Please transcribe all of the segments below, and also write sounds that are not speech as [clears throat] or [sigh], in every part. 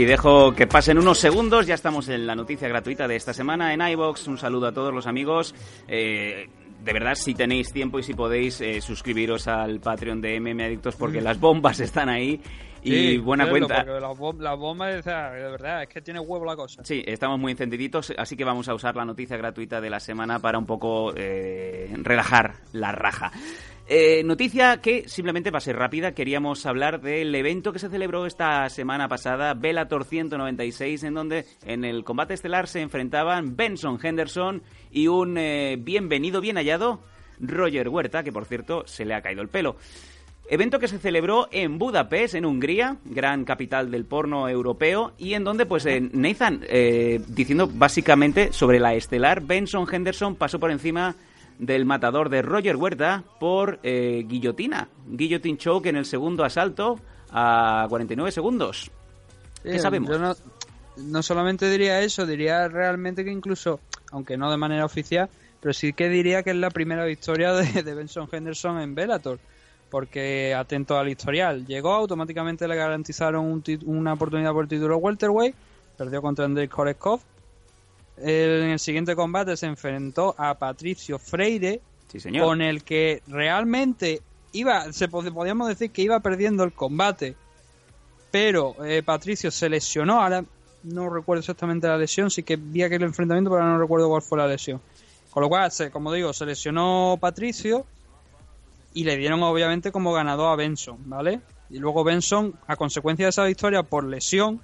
Y dejo que pasen unos segundos, ya estamos en la noticia gratuita de esta semana en iBox. Un saludo a todos los amigos. Eh, de verdad, si tenéis tiempo y si podéis, eh, suscribiros al Patreon de MM Adictos porque las bombas están ahí. Y buena cuenta. La, bomba, de verdad, es que tiene huevo la cosa. Sí, estamos muy encendiditos, así que vamos a usar la noticia gratuita de la semana para un poco eh, relajar la raja. Eh, noticia que simplemente va a ser rápida. Queríamos hablar del evento que se celebró esta semana pasada, Bellator 196, en donde en el combate estelar se enfrentaban Benson Henderson y un eh, bienvenido, bien hallado, Roger Huerta, que por cierto se le ha caído el pelo. Evento que se celebró en Budapest, en Hungría, gran capital del porno europeo, y en donde, pues, eh, Nathan, diciendo básicamente sobre la estelar, Benson Henderson pasó por encima del matador de Roger Huerta por eh, guillotina. Guillotine choke en el segundo asalto a 49 segundos. ¿Qué sabemos? no, solamente diría eso, diría realmente que incluso, aunque no de manera oficial, pero sí que diría que es la primera victoria de, Benson Henderson en Bellator. Porque atento al historial, llegó, automáticamente le garantizaron una oportunidad por el título welterweight, perdió contra Andrei Koreskov, en el siguiente combate se enfrentó a Patricio Freire, con el que realmente iba, se podíamos decir que iba perdiendo el combate, pero eh, Patricio se lesionó, ahora no recuerdo exactamente la lesión, sí que vi aquel enfrentamiento, pero no recuerdo cuál fue la lesión. Con lo cual, como digo, se lesionó Patricio y le dieron obviamente como ganador a Benson, ¿vale? Y luego Benson, a consecuencia de esa victoria por lesión,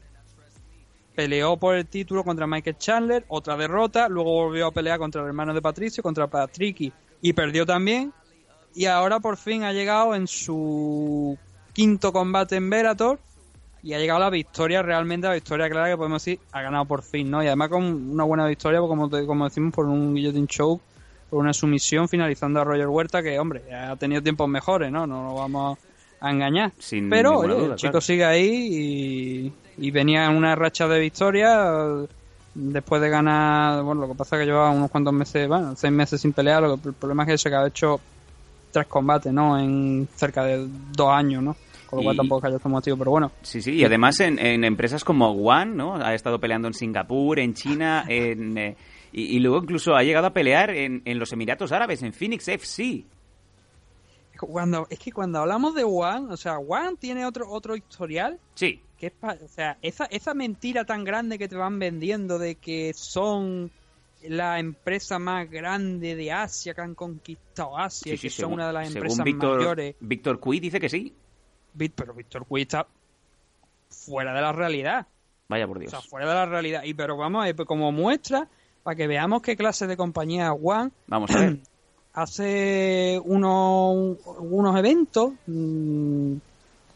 peleó por el título contra Michael Chandler, otra derrota, luego volvió a pelear contra el hermano de Patricio, contra Patricky, y perdió también. Y ahora por fin ha llegado en su quinto combate en Verator y ha llegado la victoria, realmente la victoria clara que podemos decir, ha ganado por fin, ¿no? Y además con una buena victoria, pues, como, como decimos, por un guillotine show, por una sumisión, finalizando a Roger Huerta, que, hombre, ha tenido tiempos mejores, ¿no? No lo vamos a engañar. Pero, el chico sigue ahí y, y venía en una racha de victoria después de ganar, bueno, lo que pasa es que llevaba unos cuantos meses, bueno, seis meses sin pelear, lo que, el problema es que se ha hecho tres combates, ¿no? En cerca de dos años, ¿no? Con lo cual tampoco haya motivo, pero bueno. Sí, sí, y además en, en, empresas como One, ¿no? Ha estado peleando en Singapur, en China, [laughs] en, eh, y, y, luego incluso ha llegado a pelear en, en los Emiratos Árabes, en Phoenix FC. Cuando, es que cuando hablamos de One, o sea, One tiene otro, otro historial. Sí ¿Qué o sea, esa, esa mentira tan grande que te van vendiendo de que son la empresa más grande de Asia que han conquistado Asia, y que son una de las empresas mayores. Víctor Cui dice que sí. Pero Víctor Cui está fuera de la realidad. Vaya por Dios. O sea, fuera de la realidad. Y pero vamos, pues como muestra, para que veamos qué clase de compañía One. Vamos a ver. [clears throat] hace unos, unos eventos. Mmm,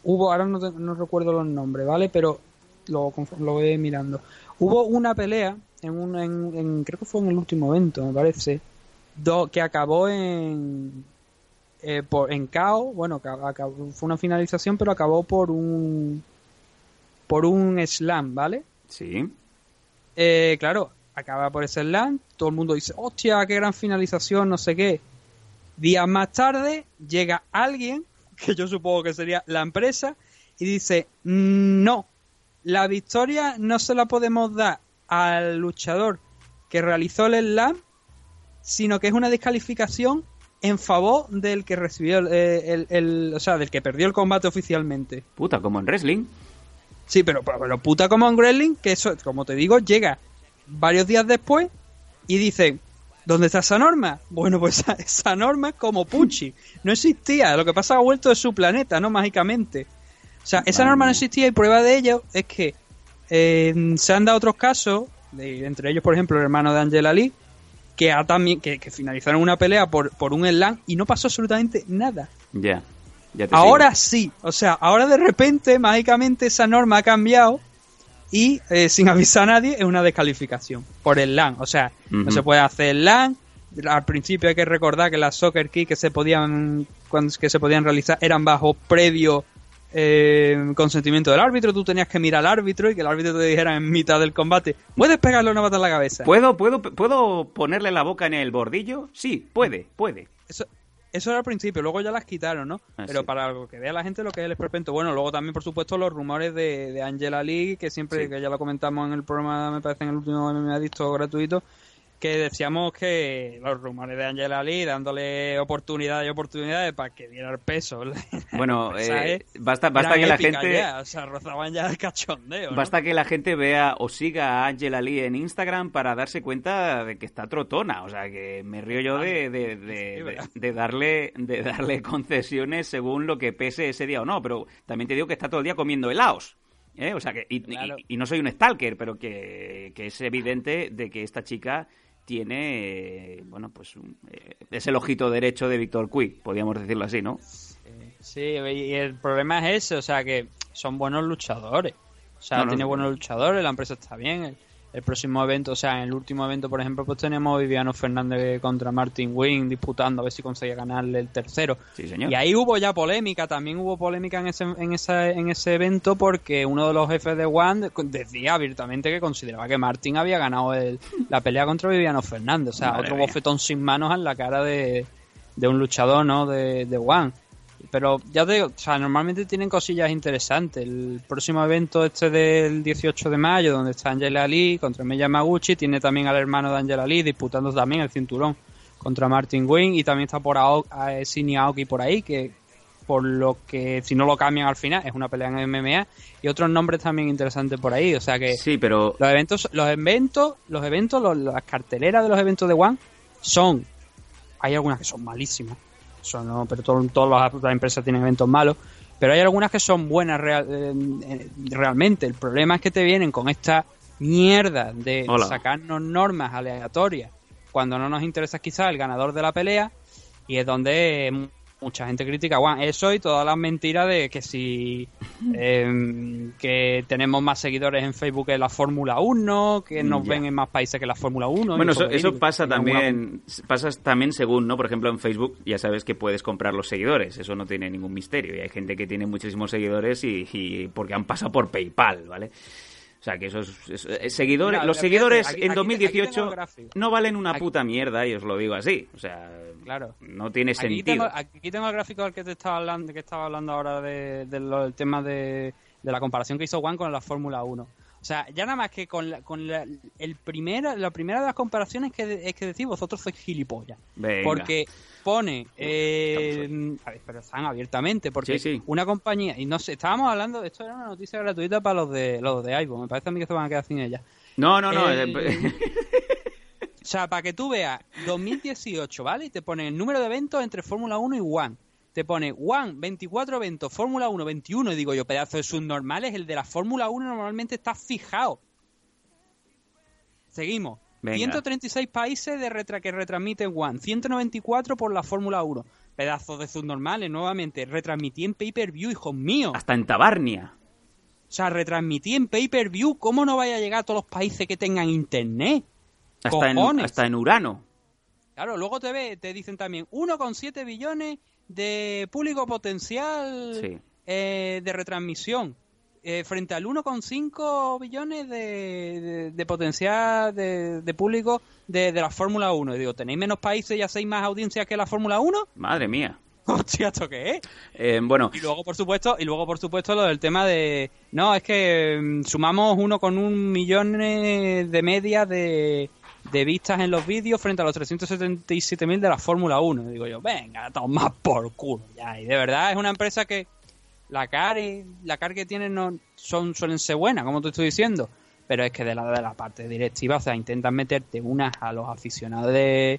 hubo, ahora no, recuerdo los nombres, ¿vale? Pero lo, lo voy mirando. Hubo una pelea, en, un, en, creo que fue en el último evento, me parece, do, que acabó en, eh, por, en KO, bueno, fue una finalización, pero acabó por un por un slam, ¿vale? Sí. Eh, claro, acaba por ese slam, todo el mundo dice, hostia, qué gran finalización, no sé qué. Días más tarde llega alguien [laughs] que yo supongo que sería la empresa, y dice, no, la victoria no se la podemos dar al luchador que realizó el slam, sino que es una descalificación en favor del que recibió el, o sea, del que perdió el combate oficialmente. Puta, como en wrestling. Sí, pero, pero, puta como en wrestling, que eso, como te digo, llega varios días después y dice, ¿Dónde está esa norma? Bueno, pues [laughs] esa, norma es como Pucci. No existía. Lo que pasa ha vuelto de su planeta, ¿no? Mágicamente. O sea, esa norma no existía y prueba de ello es que eh, se han dado otros casos, entre ellos, por ejemplo, el hermano de Angela Lee, que, ha también, que, finalizaron una pelea por, por un slam y no pasó absolutamente nada. Ya. ahora sí. O sea, ahora de repente, mágicamente, esa norma ha cambiado y eh, sin avisar a nadie es una descalificación por el LAN. O sea, no se puede hacer LAN. Al principio hay que recordar que las soccer key que se podían que se podían realizar eran bajo previo eh, consentimiento del árbitro. Tú tenías que mirar al árbitro y que el árbitro te dijera en mitad del combate, ¿puedes pegarle una pata en la cabeza? ¿Puedo, puedo, ¿Puedo ponerle la boca en el bordillo? Sí, puede, puede. Eso, eso era al principio, luego ya las quitaron, ¿no? Ah, Pero sí. para que vea la gente lo que es el esperpento. Bueno, luego también, por supuesto, los rumores de, de Angela Lee, que siempre, Sí. que ya lo comentamos en el programa, me parece en el último MMA Adicto gratuito, que decíamos que los rumores de Angela Lee dándole oportunidades y oportunidades para que diera el peso. [laughs] Bueno, [laughs] eh, basta, basta que la gente... ya, o sea, rozaban ya el cachondeo. ¿no? Basta que la gente vea o siga a Angela Lee en Instagram para darse cuenta de que está trotona. O sea, que me río yo de, de, [laughs] de- darle, de darle concesiones según lo que pese ese día o no. Pero también te digo que está todo el día comiendo helados. ¿eh? O sea, que, y, Claro. y- y no soy un stalker, pero que, que es evidente de que esta chica tiene, eh, bueno, pues un- eh, es el ojito derecho de Víctor Cui, podríamos decirlo así, ¿no? Sí, y el problema es ese, o sea, que son buenos luchadores. O sea, No, no, tiene no. buenos luchadores, la empresa está bien. El, próximo evento, o sea, en el último evento, por ejemplo, pues tenemos Viviano Fernández contra Martin Wing disputando a ver si conseguía ganarle el tercero. Sí, señor. Y ahí hubo ya polémica, también hubo polémica en ese, en, esa, en ese evento porque uno de los jefes de One decía abiertamente que consideraba que Martin había ganado el- la pelea contra Viviano Fernández. O sea, Madre otro mía. bofetón sin manos en la cara de, de un luchador, ¿no? De, de One. Pero ya te digo, o sea, normalmente tienen cosillas interesantes. El próximo evento este del 18 de mayo, donde está Angela Lee contra Meya Maguchi, tiene también al hermano de Angela Lee disputando también el cinturón contra Martin Wing y también está por Ao- a Shinny Aoki por ahí, que por lo que si no lo cambian al final es una pelea en MMA y otros nombres también interesantes por ahí, o sea que Sí, pero los eventos, los eventos, los eventos, los- las carteleras de los eventos de One son, hay algunas que son malísimas, son, no, pero todo- todas las, las empresas tienen eventos malos, pero hay algunas que son buenas real- eh, eh, realmente. El problema es que te vienen con esta mierda de Hola. sacarnos normas aleatorias cuando no nos interesa quizás el ganador de la pelea y es donde mucha gente critica One. Eso y todas las mentiras de que si [laughs] eh, que tenemos más seguidores en Facebook que la Fórmula 1, que nos Ya. ven en más países que la Fórmula 1. Bueno, eso, pasa también, pasa también según, ¿no? Por ejemplo, en Facebook ya sabes que puedes comprar los seguidores, eso no tiene ningún misterio. Y hay gente que tiene muchísimos seguidores y, y porque han pasado por PayPal, ¿vale? O sea, que esos seguidores, Mira, los fíjate, seguidores aquí- en aquí- aquí tengo 2018 el gráfico. no valen una Aquí- puta mierda y os lo digo así. O sea, Claro. no tiene Aquí sentido. tengo, aquí tengo el gráfico del que te estaba hablando, que estaba hablando ahora de, de lo- del tema de, de la comparación que hizo Juan con la Fórmula 1. O sea, ya nada más que con, la, con la, el primera, la primera de las comparaciones que, de- es que decís vosotros sois gilipollas. Venga. Porque pone, eh, a ver, pero están abiertamente, porque Sí, sí. una compañía, y no sé, estábamos hablando, esto era una noticia gratuita para los de los de iPhone, me parece a mí que se van a quedar sin ella. No, no, no. El- eh, [laughs] O sea, para que tú veas 2018, ¿vale? Y te pone el número de eventos entre Fórmula 1 y One. Te pone One, 24 eventos, Fórmula 1, 21. Y digo yo, pedazo de subnormales, el de la Fórmula 1 normalmente está fijado. Seguimos. Venga. 136 países de retra que retransmiten One, 194 por la Fórmula 1. Pedazos de subnormales, nuevamente. Retransmití en pay-per-view, hijos míos. hasta en Tabarnia. O sea, retransmití en pay-per-view. ¿Cómo no vaya a llegar a todos los países que tengan internet? Hasta en, hasta en Urano. Claro, luego te ve, te dicen también 1,7 billones de público potencial Sí. eh, de retransmisión eh, frente al 1,5 billones de, de- de potencial de, de público de, de la Fórmula 1. Y digo, ¿tenéis menos países y hacéis más audiencias que la Fórmula 1? Madre mía. [laughs] Hostia, ¿esto qué es? Eh, bueno, Y luego, por supuesto, y luego, por supuesto, lo del tema de... No, es que mm, sumamos uno con un millón de media de, de vistas en los vídeos frente a los 377.000 de la Fórmula 1. Y digo yo, venga, toma por culo ya. Y de verdad es una empresa que la car, la car que tienen no, son, suelen ser buenas, como te estoy diciendo. Pero es que de la, de la parte directiva, o sea, intentan meterte unas a los aficionados de,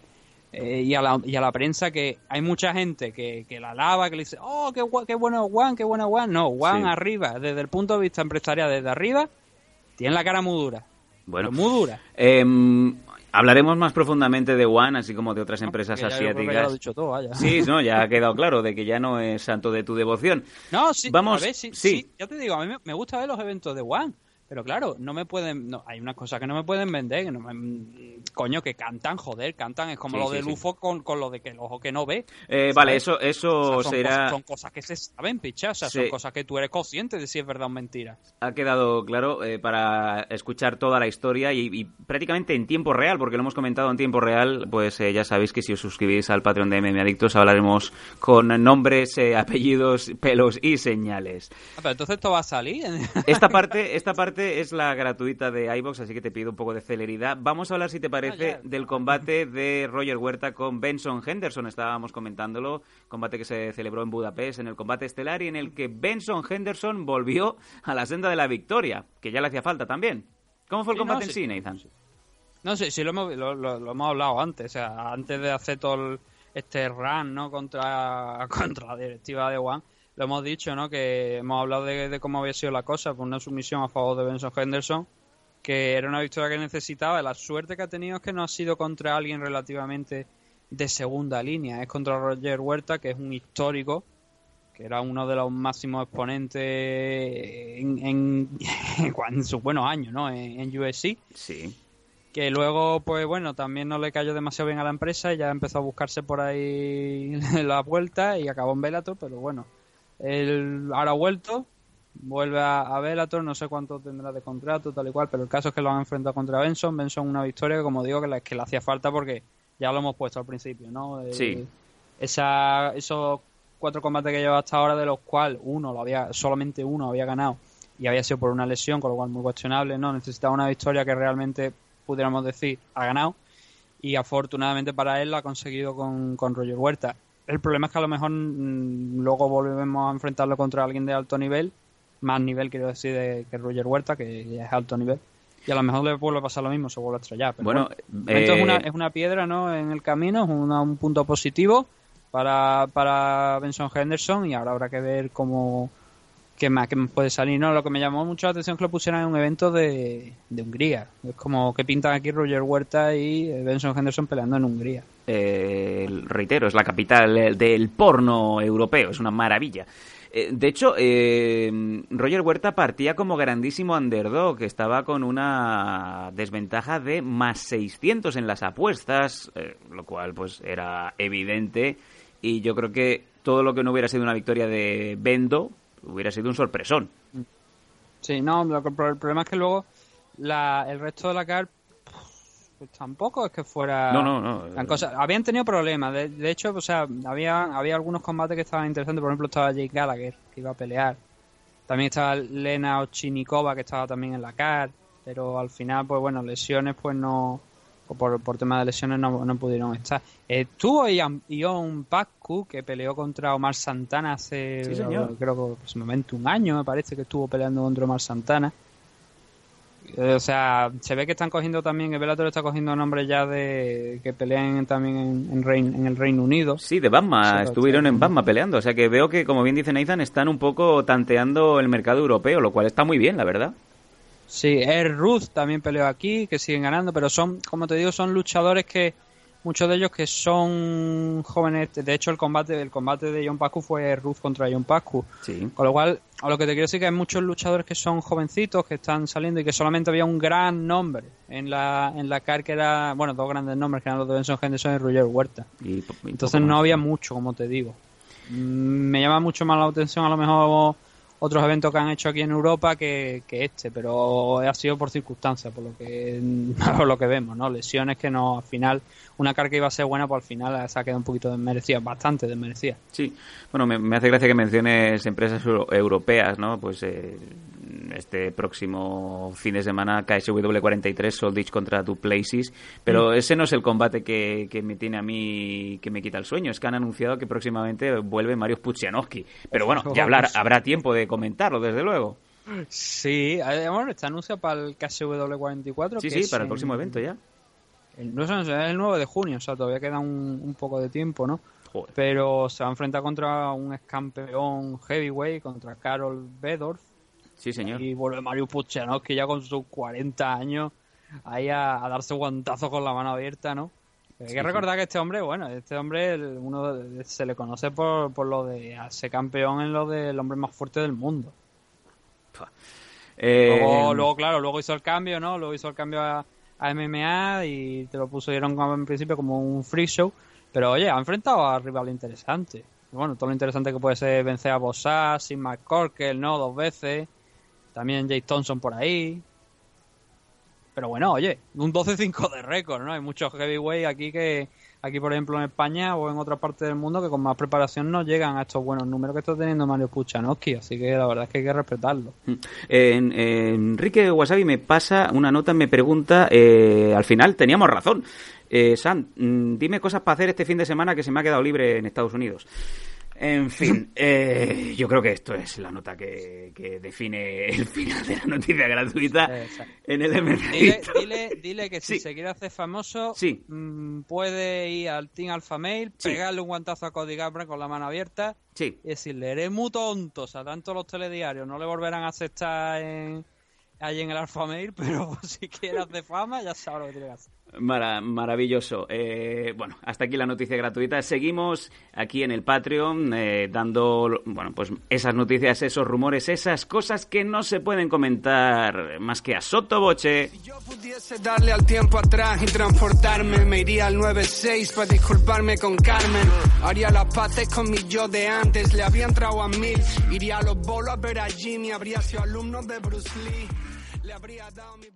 eh, y, a la, y a la prensa que hay mucha gente que, que la alaba, que le dice, oh, qué, qué bueno Juan, qué bueno Juan. No, Juan Sí. arriba, desde el punto de vista empresarial, desde arriba, tiene la cara muy dura. bueno. Muy dura. Em, hablaremos más profundamente de One, así como de otras empresas ya lo he asiáticas. dicho todo, vaya. Sí, no, ya ha [laughs] quedado claro de que ya no es santo de tu devoción. No, sí, Vamos, a ver, sí, sí. sí, ya te digo, a mí me, me gusta ver los eventos de One, pero claro, no me pueden, no, hay unas cosas que no me pueden vender, que no me- coño, que cantan, joder, cantan. Es como lo de Lufo con, con, lo de que el ojo que no ve. Eh, vale, eso, eso será. son cosas que se saben, picha. O sea, son cosas que tú eres consciente de si es verdad o mentira. Ha quedado claro eh, para escuchar toda la historia y, prácticamente en tiempo real, porque lo hemos comentado en tiempo real. Pues eh, ya sabéis que si os suscribís al Patreon de MM Adictos hablaremos con nombres, apellidos, pelos y señales. Ah, pero entonces esto va a salir. esta parte, esta parte es la gratuita de iBox, así que te pido un poco de celeridad. Vamos a hablar, si te parece, ah, del combate de Roger Huerta con Benson Henderson. Estábamos comentándolo, combate que se celebró en Budapest, en el combate estelar, y en el que Benson Henderson volvió a la senda de la victoria, que ya le hacía falta también. ¿Cómo fue el combate en sí, Nathan? No sé, sí, lo hemos, lo, hemos hablado antes, o sea, antes de hacer todo este run, ¿no? Contra, [laughs] contra la directiva de One, lo hemos dicho, ¿no? Que hemos hablado de, de cómo había sido la cosa, por una sumisión a favor de Benson Henderson, que era una victoria que necesitaba. La suerte que ha tenido es que no ha sido contra alguien relativamente de segunda línea, es contra Roger Huerta, que es un histórico, que era uno de los máximos exponentes en, en, [laughs] sus buenos años, ¿no? En, en, USC. Sí. Que luego, pues bueno, también no le cayó demasiado bien a la empresa y ya empezó a buscarse por ahí [laughs] la vuelta y acabó en Bellator, pero bueno, él ahora ha vuelto, vuelve a, a Bellator, no sé cuánto tendrá de contrato, tal y cual, pero el caso es que lo han enfrentado contra Benson. Benson una victoria que, como digo, que le, que le hacía falta porque ya lo hemos puesto al principio, ¿no? Eh, sí. Esa, esos cuatro combates que lleva hasta ahora, de los cuales uno lo había, solamente uno había ganado y había sido por una lesión, con lo cual muy cuestionable, ¿no? Necesitaba una victoria que realmente pudiéramos decir ha ganado y afortunadamente para él la ha conseguido con, con Roger Huerta. El problema es que a lo mejor mm, luego volvemos a enfrentarlo contra alguien de alto nivel más nivel, quiero decir, de, que Roger Huerta, que ya es alto nivel. Y a lo mejor le vuelve pasar lo mismo, se vuelve a estrellar. Pero bueno, es, una, eh, es una piedra ¿no? en el camino, es un punto positivo para, para Benson Henderson y ahora habrá que ver cómo qué más, qué puede salir. No, lo que me llamó mucho la atención es que lo pusieran en un evento de, de Hungría. Es como que pintan aquí Roger Huerta y Benson Henderson peleando en Hungría. Eh, reitero, es la capital del porno europeo, es una maravilla. Eh, de hecho, eh, Roger Huerta partía como grandísimo underdog, que estaba con una desventaja de más 600 en las apuestas, eh, lo cual pues era evidente. Y yo creo que todo lo que no hubiera sido una victoria de Bendo hubiera sido un sorpresón. Sí, no, el problema es que luego el resto de la CAR pues tampoco es que fuera no, no, no. Habían tenido problemas. De, hecho, o sea, había, había algunos combates que estaban interesantes. Por ejemplo, estaba Jake Gallagher, que iba a pelear. También estaba Lena Ochinikova, que estaba también en la CAR. Pero al final, pues bueno, lesiones, pues no. Por, por tema de lesiones no, no pudieron estar. Estuvo Ion Pascu, que peleó contra Omar Santana hace, creo que aproximadamente un año, me parece que estuvo peleando contra Omar Santana. Eh, o sea, se ve que están cogiendo también, el Bellator está cogiendo nombres ya de que pelean también en, en, el Reino Unido. Sí, de Batman, estuvieron en Batman peleando. O sea que veo que, como bien dice Nathan, están un poco tanteando el mercado europeo, lo cual está muy bien, la verdad. Sí, Air Ruth también peleó aquí, que siguen ganando, pero son, como te digo, son luchadores que muchos de ellos que son jóvenes. De hecho, el combate el combate de John Pascu fue Ruth contra John Pascu. Con lo cual, a lo que te quiero decir que hay muchos luchadores que son jovencitos, que están saliendo y que solamente había un gran nombre en la, en la car que era, bueno, dos grandes nombres que eran los de Benson Henderson y Roger Huerta. Entonces no había mucho, como te digo. Mm, me llama mucho más la atención a lo mejor otros eventos que han hecho aquí en Europa que, este, pero ha sido por circunstancias, por lo que [laughs] por lo que vemos, ¿no? Lesiones que no, al final, una carga iba a ser buena, pues al final se ha quedado un poquito desmerecida, bastante desmerecida. Sí, bueno, me, hace gracia que menciones empresas europeas, ¿no? Pues eh, este próximo fin de semana KSW 43 Soldich contra Places, pero mm. ese no es el combate que, que, me tiene a mí que me quita el sueño, es que han anunciado que próximamente vuelve Mario Pudzianowski, pero bueno, ya hablar, habrá tiempo de comentarlo desde luego. Sí, está anunciado para el KSW 44. Sí, sí, para el próximo evento ya. El, no es el 9 de junio, o sea, todavía queda un, un poco de tiempo, ¿no? Pero se va a enfrentar contra un ex campeón heavyweight, contra Carol Bedorf, Sí, señor. Y vuelve Mario que ya con sus 40 años ahí a, darse guantazo con la mano abierta, ¿no? Hay que recordar que este hombre, bueno, este hombre uno se le conoce por, por lo de ser campeón en lo del hombre más fuerte del mundo. Eh, luego, claro, luego hizo el cambio, ¿no? Luego hizo el cambio a, a MMA y te lo pusieron en principio como un free show. Pero oye, ha enfrentado a rival interesante. Bueno, todo lo interesante que puede ser vencer a Bossas, Sin McCorkle, ¿no? Dos veces. También Jay Thompson por ahí. Pero bueno, oye, un 12-5 de récord, ¿no? Hay muchos heavyweight aquí que, aquí por ejemplo en España o en otra parte del mundo que con más preparación no llegan a estos buenos números que está teniendo Mario Puchanowski, así que la verdad es que hay que respetarlo. Mm. Enrique Wasabi me pasa una nota, me pregunta, eh, al final teníamos razón. Eh, Sam, mm, dime cosas para hacer este fin de semana que se me ha quedado libre en Estados Unidos. En fin, eh, yo creo que esto es la nota que, define el [laughs] final de la noticia gratuita en el dile, dile, que si se quiere hacer famoso, mm, puede ir al Team Alpha Mail, pegarle un guantazo a Cody Gabra con la mano abierta y decirle, eres muy tonto, o sea, tanto los telediarios no le volverán a aceptar en, allí en el Alpha Mail, [laughs] pero si quiere hacer fama, ya sabe lo que tiene que hacer maravilloso. Eh, bueno, hasta aquí la noticia gratuita. Seguimos aquí en el Patreon eh, dando, bueno, pues esas noticias, esos rumores, esas cosas que no se pueden comentar más que a sotoboche. Si yo pudiese darle al tiempo atrás y transportarme, me iría al 96 para disculparme con Carmen. Haría las paces con mi yo de antes, le había entrado a mil. Iría a los bolos a ver a Jimmy, habría sido alumno de Bruce Lee. Le habría dado mi